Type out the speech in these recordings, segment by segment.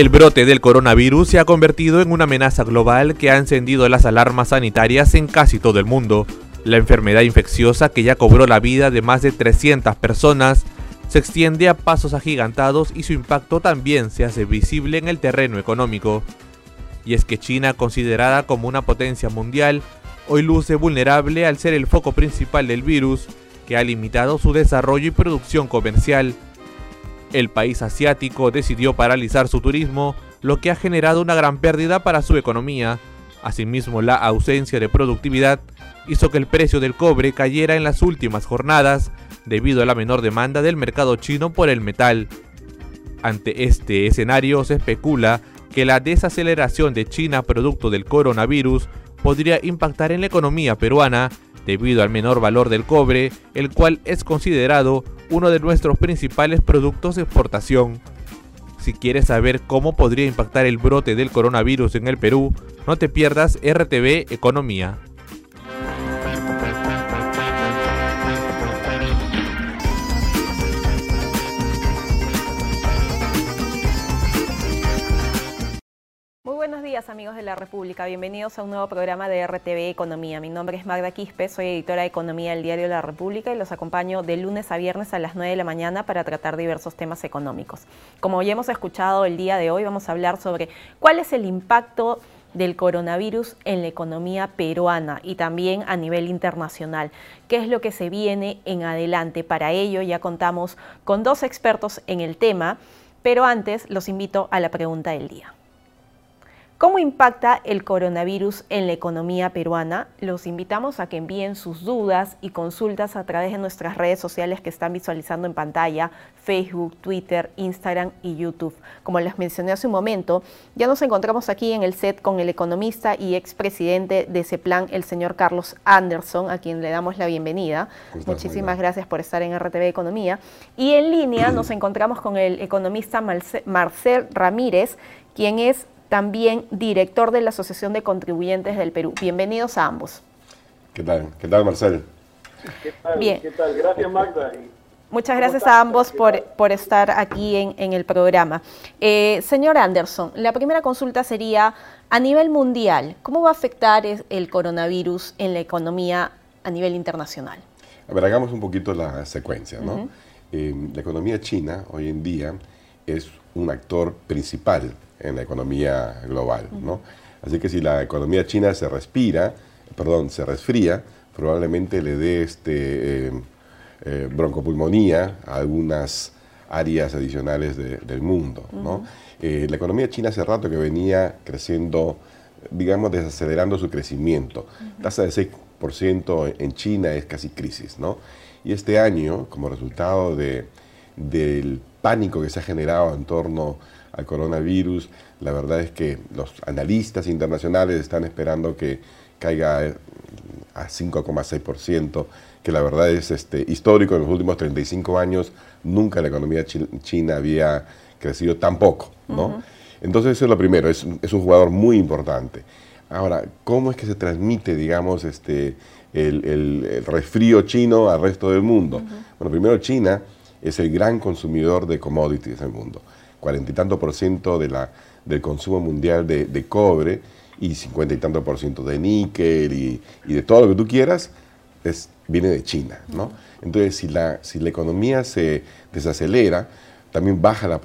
El brote del coronavirus se ha convertido en una amenaza global que ha encendido las alarmas sanitarias en casi todo el mundo. La enfermedad infecciosa que ya cobró la vida de más de 300 personas se extiende a pasos agigantados y su impacto también se hace visible en el terreno económico. Y es que China, considerada como una potencia mundial, hoy luce vulnerable al ser el foco principal del virus, que ha limitado su desarrollo y producción comercial. El país asiático decidió paralizar su turismo, lo que ha generado una gran pérdida para su economía. Asimismo, la ausencia de productividad hizo que el precio del cobre cayera en las últimas jornadas debido a la menor demanda del mercado chino por el metal. Ante este escenario se especula que la desaceleración de China producto del coronavirus podría impactar en la economía peruana debido al menor valor del cobre, el cual es considerado uno de nuestros principales productos de exportación. Si quieres saber cómo podría impactar el brote del coronavirus en el Perú, no te pierdas RTV Economía. Amigos de la República, bienvenidos a un nuevo programa de RTV Economía. Mi nombre es Magda Quispe, soy editora de Economía del Diario La República y los acompaño de lunes a viernes a las 9 de la mañana para tratar diversos temas económicos. Como ya hemos escuchado el día de hoy, vamos a hablar sobre cuál es el impacto del coronavirus en la economía peruana y también a nivel internacional. ¿Qué es lo que se viene en adelante? Para ello ya contamos con dos expertos en el tema, pero antes los invito a la pregunta del día. ¿Cómo impacta el coronavirus en la economía peruana? Los invitamos a que envíen sus dudas y consultas a través de nuestras redes sociales que están visualizando en pantalla, Facebook, Twitter, Instagram y YouTube. Como les mencioné hace un momento, ya nos encontramos aquí en el set con el economista y expresidente de ese plan, el señor Carlos Anderson, a quien le damos la bienvenida. Muchísimas gracias por estar en RTV Economía. Y en línea nos encontramos con el economista Marcel Ramírez, quien es también director de la Asociación de Contribuyentes del Perú. Bienvenidos a ambos. ¿Qué tal? ¿Qué tal, Marcel? ¿Qué tal? Bien. ¿Qué tal? Gracias, Magda. Muchas gracias a ambos por, por, estar aquí en, el programa. Eh, señor Anderson, la primera consulta sería, a nivel mundial, ¿cómo va a afectar el coronavirus en la economía a nivel internacional? A ver, hagamos un poquito la secuencia, ¿no? Eh, la economía china hoy en día es un actor principal en la economía global. ¿no? Así que si la economía china se respira, perdón, se resfría, probablemente le dé este, eh, eh, broncopulmonía a algunas áreas adicionales del mundo. ¿no? Eh, la economía china hace rato que venía creciendo, digamos, desacelerando su crecimiento. Tasa de 6% en China es casi crisis. ¿no? Y este año, como resultado de, del pánico que se ha generado en torno al coronavirus. La verdad es que los analistas internacionales están esperando que caiga a 5,6%, que la verdad es este, histórico. En los últimos 35 años nunca la economía china había crecido tan poco. ¿no? Entonces eso es lo primero, es, es, un jugador muy importante. Ahora, ¿cómo es que se transmite, digamos, este, el, el, resfrío chino al resto del mundo? Bueno, primero China es el gran consumidor de commodities del mundo cuarenta y tanto por ciento de la, del consumo mundial de, cobre y cincuenta y tanto por ciento de níquel y, de todo lo que tú quieras, es, viene de China, ¿no? Entonces, si la, si la economía se desacelera, también baja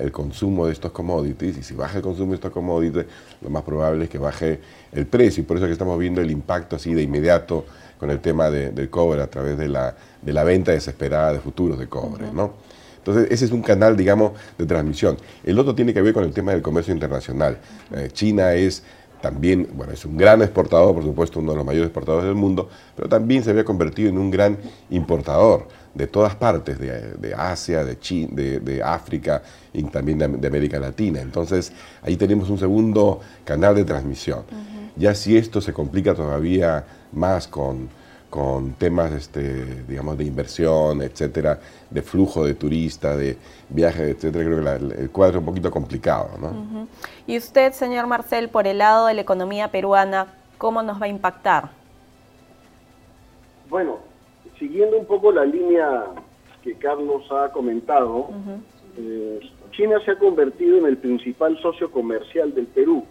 el consumo de estos commodities, y si baja el consumo de estos commodities, lo más probable es que baje el precio, y por eso es que estamos viendo el impacto así de inmediato con el tema del cobre a través de la, de la venta desesperada de futuros de cobre, ¿no? Entonces, ese es un canal, digamos, de transmisión. El otro tiene que ver con el tema del comercio internacional. Eh, China es también, bueno, es un gran exportador, por supuesto, uno de los mayores exportadores del mundo, pero también se había convertido en un gran importador de todas partes, de, Asia, de, China, de, África y también de, América Latina. Entonces, ahí tenemos un segundo canal de transmisión. Ya si esto se complica todavía más con con temas, este, digamos, de inversión, etcétera, de flujo de turistas, de viajes, etcétera, creo que el cuadro es un poquito complicado, ¿no? Y usted, señor Marcel, por el lado de la economía peruana, ¿cómo nos va a impactar? Bueno, siguiendo un poco la línea que Carlos ha comentado, eh, China se ha convertido en el principal socio comercial del Perú,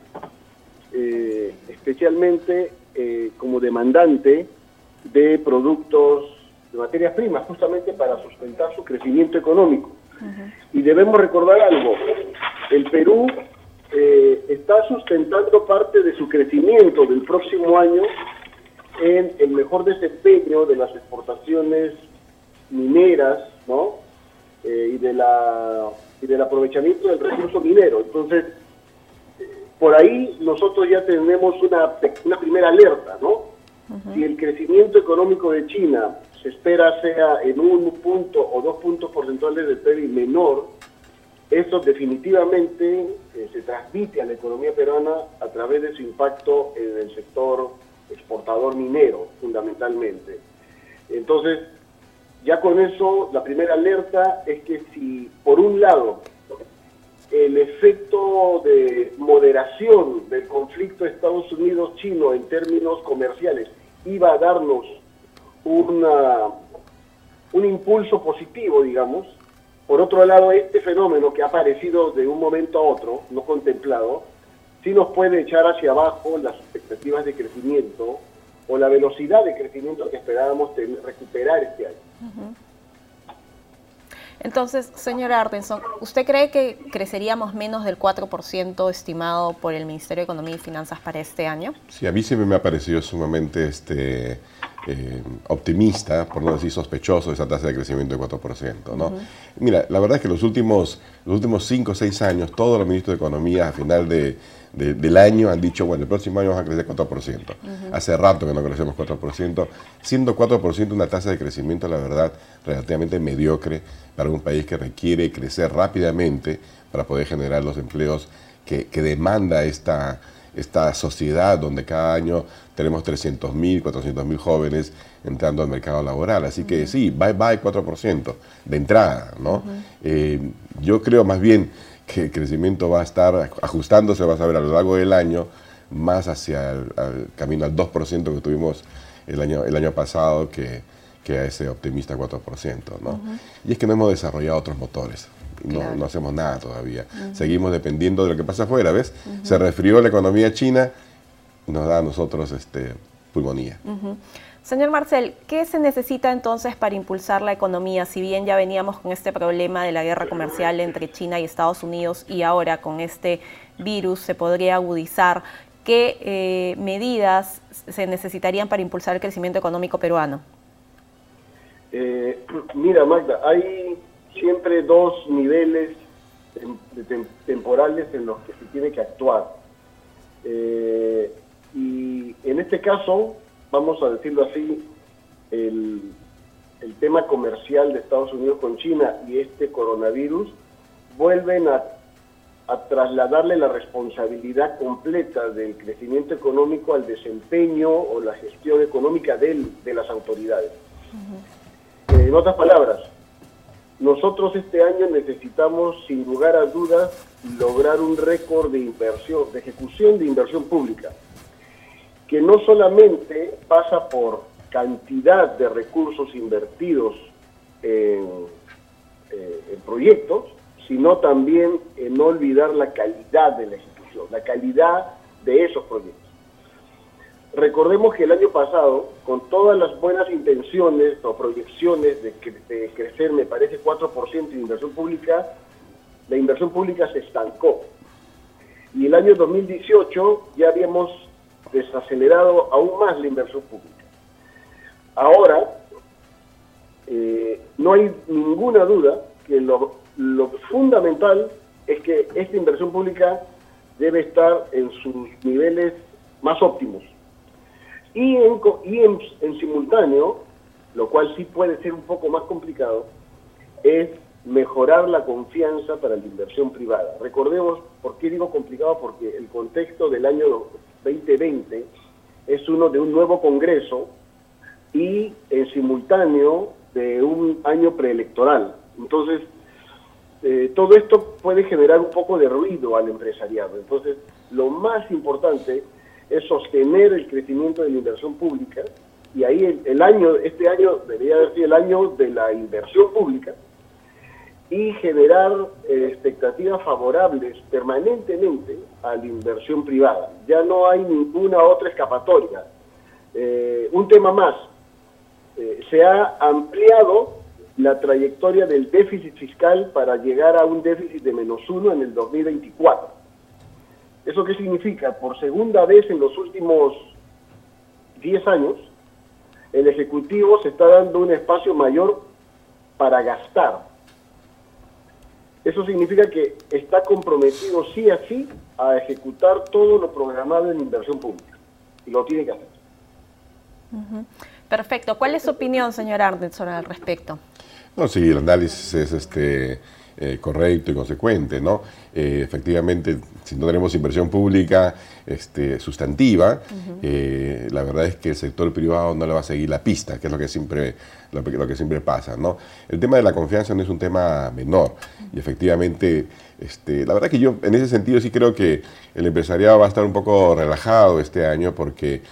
eh, especialmente eh, como demandante de productos, de materias primas, justamente para sustentar su crecimiento económico. Y debemos recordar algo, el Perú eh, está sustentando parte de su crecimiento del próximo año en el mejor desempeño de las exportaciones mineras, ¿no? Eh, y de la y del aprovechamiento del recurso minero. Entonces, por ahí nosotros ya tenemos una, una primera alerta, ¿no? Si el crecimiento económico de China se espera sea en un punto o dos puntos porcentuales del PIB menor, eso definitivamente eh, se transmite a la economía peruana a través de su impacto en el sector exportador minero, fundamentalmente. Entonces, ya con eso, la primera alerta es que si, por un lado, el efecto de moderación del conflicto Estados Unidos-Chino en términos comerciales iba a darnos una, un impulso positivo, digamos, por otro lado, este fenómeno que ha aparecido de un momento a otro, no contemplado, sí nos puede echar hacia abajo las expectativas de crecimiento o la velocidad de crecimiento que esperábamos recuperar este año. Entonces, señora Artenson, ¿usted cree que creceríamos menos del 4% estimado por el Ministerio de Economía y Finanzas para este año? Sí, a mí siempre me ha parecido sumamente este, eh, optimista, por no decir sospechoso, esa tasa de crecimiento de 4%. ¿no? Mira, la verdad es que los últimos, los últimos 5 o 6 años, todos los ministros de Economía a final de, del año han dicho, bueno, el próximo año vamos a crecer 4%. Hace rato que no crecemos 4%, siendo 4% una tasa de crecimiento, la verdad, relativamente mediocre para un país que requiere crecer rápidamente para poder generar los empleos que, que demanda esta esta sociedad donde cada año tenemos 300.000, 400.000 jóvenes entrando al mercado laboral. Así que sí, bye bye 4% de entrada. ¿no? Eh, yo creo más bien que el crecimiento va a estar ajustándose, vas a ver a lo largo del año, más hacia el camino al 2% que tuvimos el año, el año pasado que, que a ese optimista 4%. ¿no? Y es que no hemos desarrollado otros motores no, hacemos nada todavía. Seguimos dependiendo de lo que pasa afuera, ¿ves? Se resfrió la economía china, nos da a nosotros este, pulmonía. Señor Marcel, ¿qué se necesita entonces para impulsar la economía? Si bien ya veníamos con este problema de la guerra comercial entre China y Estados Unidos y ahora con este virus se podría agudizar, ¿qué eh, medidas se necesitarían para impulsar el crecimiento económico peruano? Eh, mira, Magda, hay siempre dos niveles temporales en los que se tiene que actuar. Eh, y en este caso, vamos a decirlo así, el, tema comercial de Estados Unidos con China y este coronavirus vuelven a, trasladarle la responsabilidad completa del crecimiento económico al desempeño o la gestión económica de, de las autoridades. en otras palabras, nosotros este año necesitamos, sin lugar a dudas, lograr un récord de inversión, de ejecución de inversión pública, que no solamente pasa por cantidad de recursos invertidos en, eh, proyectos, sino también en no olvidar la calidad de la ejecución, la calidad de esos proyectos. Recordemos que el año pasado, con todas las buenas intenciones o proyecciones de, crecer, me parece, 4% de inversión pública, la inversión pública se estancó. Y el año 2018 ya habíamos desacelerado aún más la inversión pública. Ahora, eh, no hay ninguna duda que lo, lo fundamental es que esta inversión pública debe estar en sus niveles más óptimos y en, y en, simultáneo, lo cual sí puede ser un poco más complicado, es mejorar la confianza para la inversión privada. Recordemos, ¿por qué digo complicado? Porque el contexto del año 2020 es uno de un nuevo Congreso y en simultáneo de un año preelectoral. Entonces, eh, todo esto puede generar un poco de ruido al empresariado. Entonces, lo más importante es sostener el crecimiento de la inversión pública y ahí el, año, este año debería haber sido el año de la inversión pública y generar eh, expectativas favorables permanentemente a la inversión privada. Ya no hay ninguna otra escapatoria. Eh, un tema más, eh, se ha ampliado la trayectoria del déficit fiscal para llegar a un déficit de menos uno en el 2024. ¿Eso qué significa? Por segunda vez en los últimos 10 años, el Ejecutivo se está dando un espacio mayor para gastar eso significa que está comprometido sí a sí a ejecutar todo lo programado en inversión pública. Y lo tiene que hacer. Perfecto. ¿Cuál es su opinión, señor Ardenson, al respecto? No, sí, el análisis es este eh, correcto y consecuente, ¿no? Eh, efectivamente, si no tenemos inversión pública este, sustantiva, eh, la verdad es que el sector privado no le va a seguir la pista, que es lo que siempre, lo, que siempre pasa, ¿no? El tema de la confianza no es un tema menor y efectivamente, este, la verdad que yo en ese sentido sí creo que el empresariado va a estar un poco relajado este año porque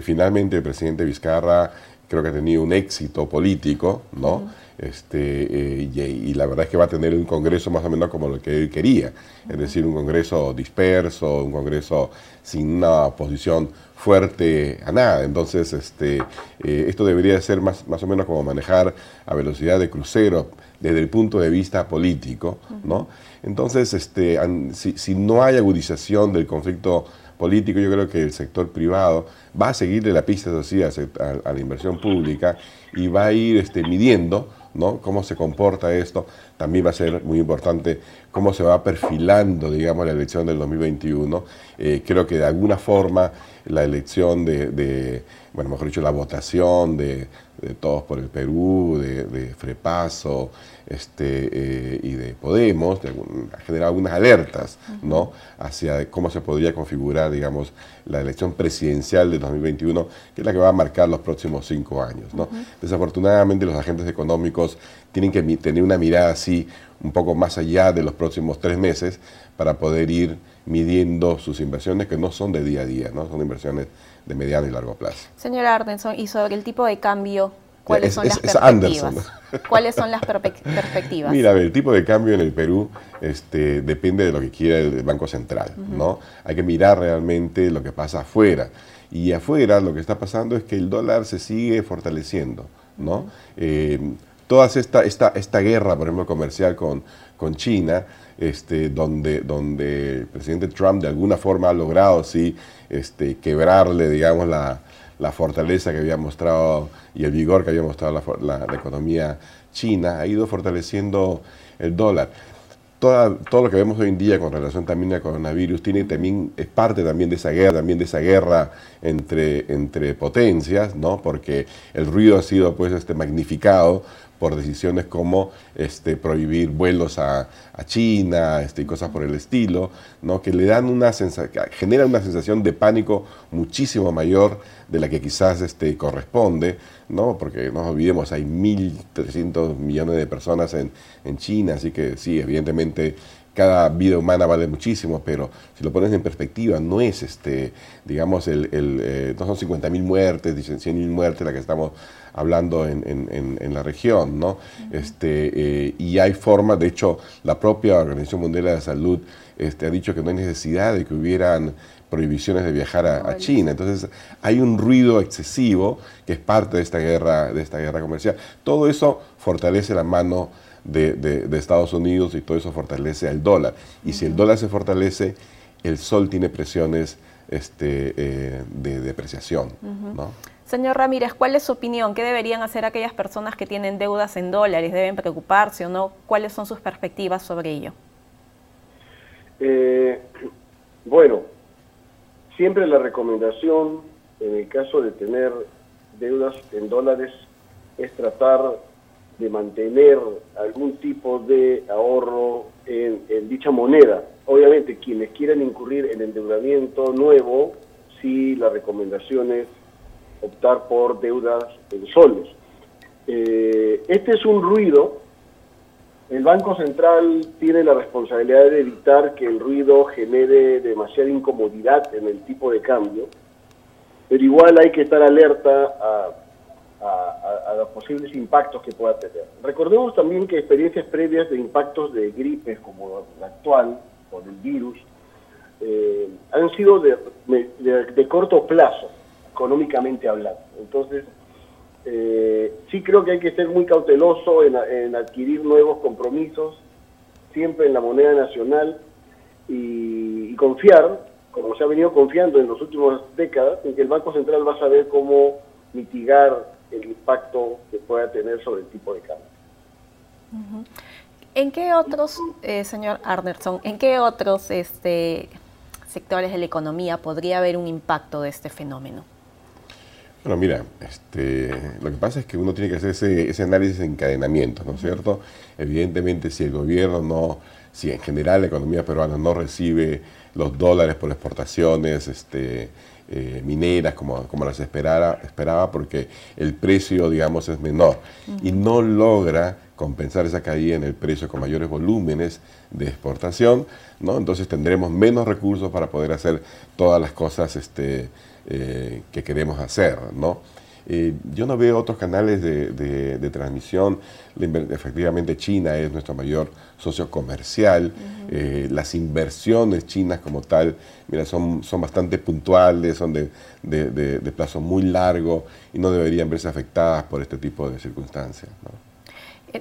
finalmente el presidente Vizcarra creo que ha tenido un éxito político, ¿no? este, eh, y, la verdad es que va a tener un congreso más o menos como lo que él quería, es decir, un congreso disperso, un congreso sin una posición fuerte a nada. Entonces, este, eh, esto debería ser más, más o menos como manejar a velocidad de crucero desde el punto de vista político, ¿no? Entonces, este, si, si no hay agudización del conflicto político, yo creo que el sector privado va a seguirle la pista así a, la inversión pública y va a ir este, midiendo ¿no? cómo se comporta esto. También va a ser muy importante cómo se va perfilando, digamos, la elección del 2021. Eh, creo que de alguna forma la elección de, bueno, mejor dicho, la votación de, Todos por el Perú, de, Frepaso este, eh, y de Podemos, ha generado algunas alertas, ¿no? Hacia cómo se podría configurar, digamos, la elección presidencial de 2021, que es la que va a marcar los próximos cinco años, ¿no? Desafortunadamente los agentes económicos tienen que tener una mirada así un poco más allá de los próximos tres meses para poder ir midiendo sus inversiones que no son de día a día, ¿no? son inversiones de mediano y largo plazo. Señor Ardenson, y sobre el tipo de cambio, ¿cuáles son las perspectivas? ¿Cuáles son las perspectivas? Mira, el tipo de cambio en el Perú este, depende de lo que quiera el Banco Central, ¿no? Hay que mirar realmente lo que pasa afuera. Y afuera lo que está pasando es que el dólar se sigue fortaleciendo, ¿no? toda esta, esta, esta guerra, por ejemplo, comercial con, con China, este, donde, donde el presidente Trump de alguna forma ha logrado sí, este, quebrarle, digamos, la, fortaleza que había mostrado y el vigor que había mostrado la, economía china, ha ido fortaleciendo el dólar. Todo lo que vemos hoy en día con relación también al coronavirus tiene también, es parte también de esa guerra, también de esa guerra entre, entre potencias, ¿no? porque el ruido ha sido pues este, magnificado por decisiones como este, prohibir vuelos a, China este, y cosas por el estilo, ¿no? que le dan una sensación, generan una sensación de pánico muchísimo mayor de la que quizás este, corresponde, ¿no? porque no olvidemos, hay 1.300 millones de personas en, en China, así que sí, evidentemente cada vida humana vale muchísimo, pero si lo pones en perspectiva, no es este, digamos, el, el eh, no son 50.000 muertes, 100.000 muertes la que estamos hablando en, en, en la región, ¿no? este, eh, y hay formas, de hecho, la propia Organización Mundial de la Salud este, ha dicho que no hay necesidad de que hubieran prohibiciones de viajar a, China. Entonces hay un ruido excesivo que es parte de esta guerra, de esta guerra comercial. Todo eso fortalece la mano de, de, Estados Unidos y todo eso fortalece al dólar. Y si el dólar se fortalece, el sol tiene presiones este, eh, de depreciación. ¿no? Señor Ramírez, ¿cuál es su opinión? ¿Qué deberían hacer aquellas personas que tienen deudas en dólares? ¿Deben preocuparse o no? ¿Cuáles son sus perspectivas sobre ello? Eh, bueno, siempre la recomendación en el caso de tener deudas en dólares es tratar de mantener algún tipo de ahorro en, en dicha moneda. Obviamente, quienes quieran incurrir en endeudamiento nuevo, sí la recomendación es optar por deudas en soles. Eh, este es un ruido. El Banco Central tiene la responsabilidad de evitar que el ruido genere demasiada incomodidad en el tipo de cambio, pero igual hay que estar alerta a, los posibles impactos que pueda tener. Recordemos también que experiencias previas de impactos de gripes como la actual, o del virus, eh, han sido de, corto plazo, económicamente hablando. Entonces, eh, sí creo que hay que ser muy cauteloso en, adquirir nuevos compromisos, siempre en la moneda nacional, y, confiar, como se ha venido confiando en las últimas décadas, en que el Banco Central va a saber cómo mitigar el impacto que pueda tener sobre el tipo de cambio. ¿En qué otros, eh, señor Arnerson, en qué otros este, sectores de la economía podría haber un impacto de este fenómeno? Bueno, mira, este, lo que pasa es que uno tiene que hacer ese, ese análisis de encadenamiento, ¿no es cierto? Evidentemente, si el gobierno no, si en general la economía peruana no recibe los dólares por exportaciones, este, eh, mineras como, como las esperara, esperaba porque el precio, digamos, es menor y no logra compensar esa caída en el precio con mayores volúmenes de exportación, ¿no? Entonces tendremos menos recursos para poder hacer todas las cosas este, eh, que queremos hacer, ¿no? Eh, yo no veo otros canales de, transmisión. Efectivamente, China es nuestro mayor socio comercial. Eh, las inversiones chinas como tal, mira, son, son bastante puntuales, son de, de, plazo muy largo y no deberían verse afectadas por este tipo de circunstancias.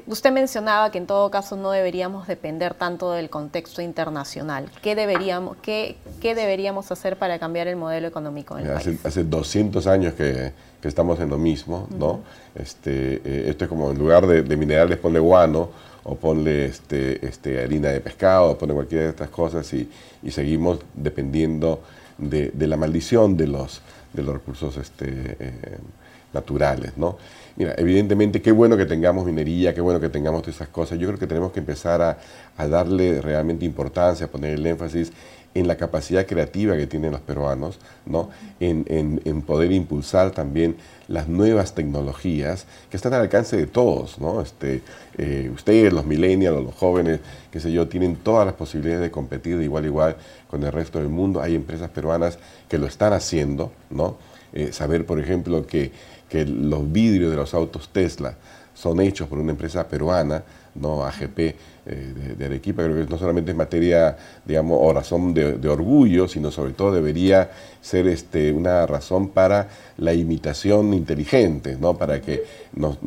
Usted mencionaba que en todo caso no deberíamos depender tanto del contexto internacional. ¿Qué deberíamos, qué, qué deberíamos hacer para cambiar el modelo económico del hace, país? Hace 200 años que, que estamos en lo mismo, ¿no? este, eh, esto es como en lugar de, minerales ponle guano o ponle este, este, harina de pescado o ponle cualquiera de estas cosas y, y seguimos dependiendo de, de, la maldición de los, de los recursos este, eh, naturales, ¿no? Mira, evidentemente qué bueno que tengamos minería, qué bueno que tengamos todas esas cosas. Yo creo que tenemos que empezar a, darle realmente importancia, a poner el énfasis en la capacidad creativa que tienen los peruanos, ¿no? En, poder impulsar también las nuevas tecnologías que están al alcance de todos. ¿no? Este, eh, ustedes, los millennials, los jóvenes, qué sé yo, tienen todas las posibilidades de competir de igual a igual con el resto del mundo. Hay empresas peruanas que lo están haciendo. ¿no? Eh, saber, por ejemplo, que que los vidrios de los autos Tesla son hechos por una empresa peruana, no AGP eh, de, Arequipa, creo que no solamente es materia, digamos, o razón de, orgullo, sino sobre todo debería ser este, una razón para la imitación inteligente, ¿no? para que nos,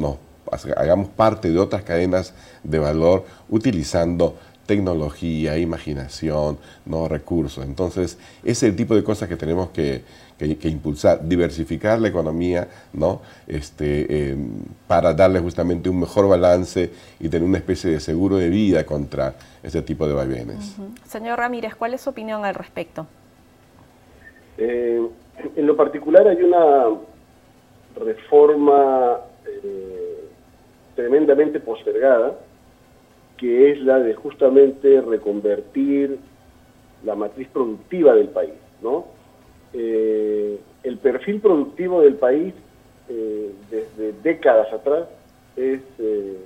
hagamos parte de otras cadenas de valor utilizando tecnología, imaginación, no recursos. Entonces, ese es el tipo de cosas que tenemos que, que, impulsar, diversificar la economía, ¿no? Este, em, para darle justamente un mejor balance y tener una especie de seguro de vida contra ese tipo de vaivenes. Señor Ramírez, ¿cuál es su opinión al respecto? Eh, en lo particular hay una reforma eh, tremendamente postergada, que es la de justamente reconvertir la matriz productiva del país, ¿no? Eh, el perfil productivo del país eh, desde décadas atrás es eh,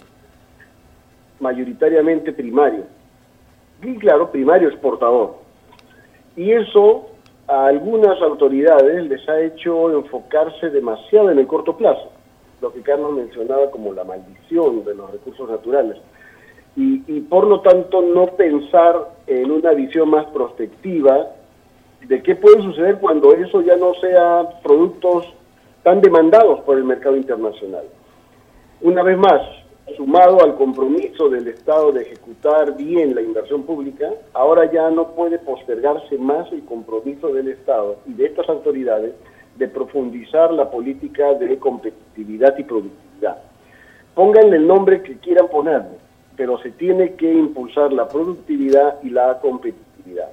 mayoritariamente primario. Y claro, primario exportador. Y eso a algunas autoridades les ha hecho enfocarse demasiado en el corto plazo, lo que Carlos mencionaba como la maldición de los recursos naturales. Y, y por lo tanto no pensar en una visión más prospectiva de qué puede suceder cuando eso ya no sea productos tan demandados por el mercado internacional. Una vez más, sumado al compromiso del Estado de ejecutar bien la inversión pública, ahora ya no puede postergarse más el compromiso del Estado y de estas autoridades de profundizar la política de competitividad y productividad. Pónganle el nombre que quieran ponerle, pero se tiene que impulsar la productividad y la competitividad.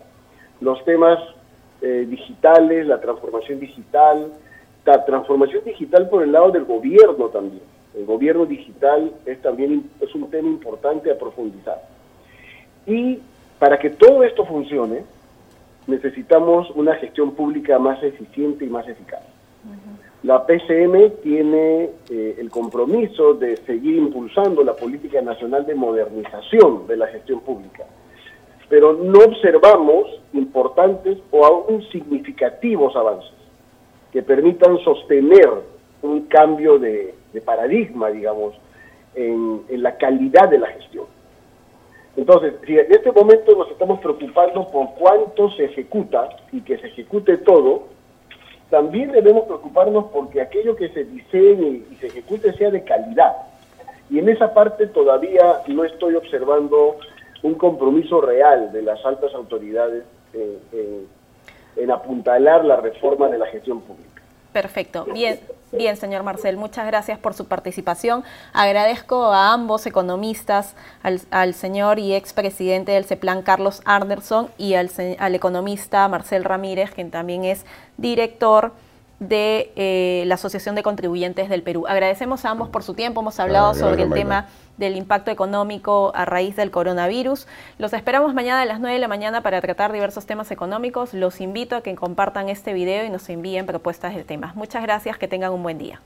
Los temas eh, digitales, la transformación digital, la transformación digital por el lado del gobierno también. El gobierno digital es también es un tema importante a profundizar. Y para que todo esto funcione, necesitamos una gestión pública más eficiente y más eficaz. La PCM tiene eh, el compromiso de seguir impulsando la política nacional de modernización de la gestión pública pero no observamos importantes o aún significativos avances que permitan sostener un cambio de, paradigma, digamos, en, la calidad de la gestión. Entonces, si en este momento nos estamos preocupando por cuánto se ejecuta y que se ejecute todo, también debemos preocuparnos porque aquello que se diseñe y se ejecute sea de calidad. Y en esa parte todavía no estoy observando un compromiso real de las altas autoridades en, apuntalar la reforma de la gestión pública. Perfecto. Bien, bien, señor Marcel, muchas gracias por su participación. Agradezco a ambos economistas, al, señor y expresidente del CEPLAN, Carlos Anderson, y al, al economista Marcel Ramírez, quien también es director de eh, la Asociación de Contribuyentes del Perú. Agradecemos a ambos por su tiempo, hemos hablado ah, sobre el tema del impacto económico a raíz del coronavirus. Los esperamos mañana a las 9 de la mañana para tratar diversos temas económicos. Los invito a que compartan este video y nos envíen propuestas de temas. Muchas gracias, que tengan un buen día.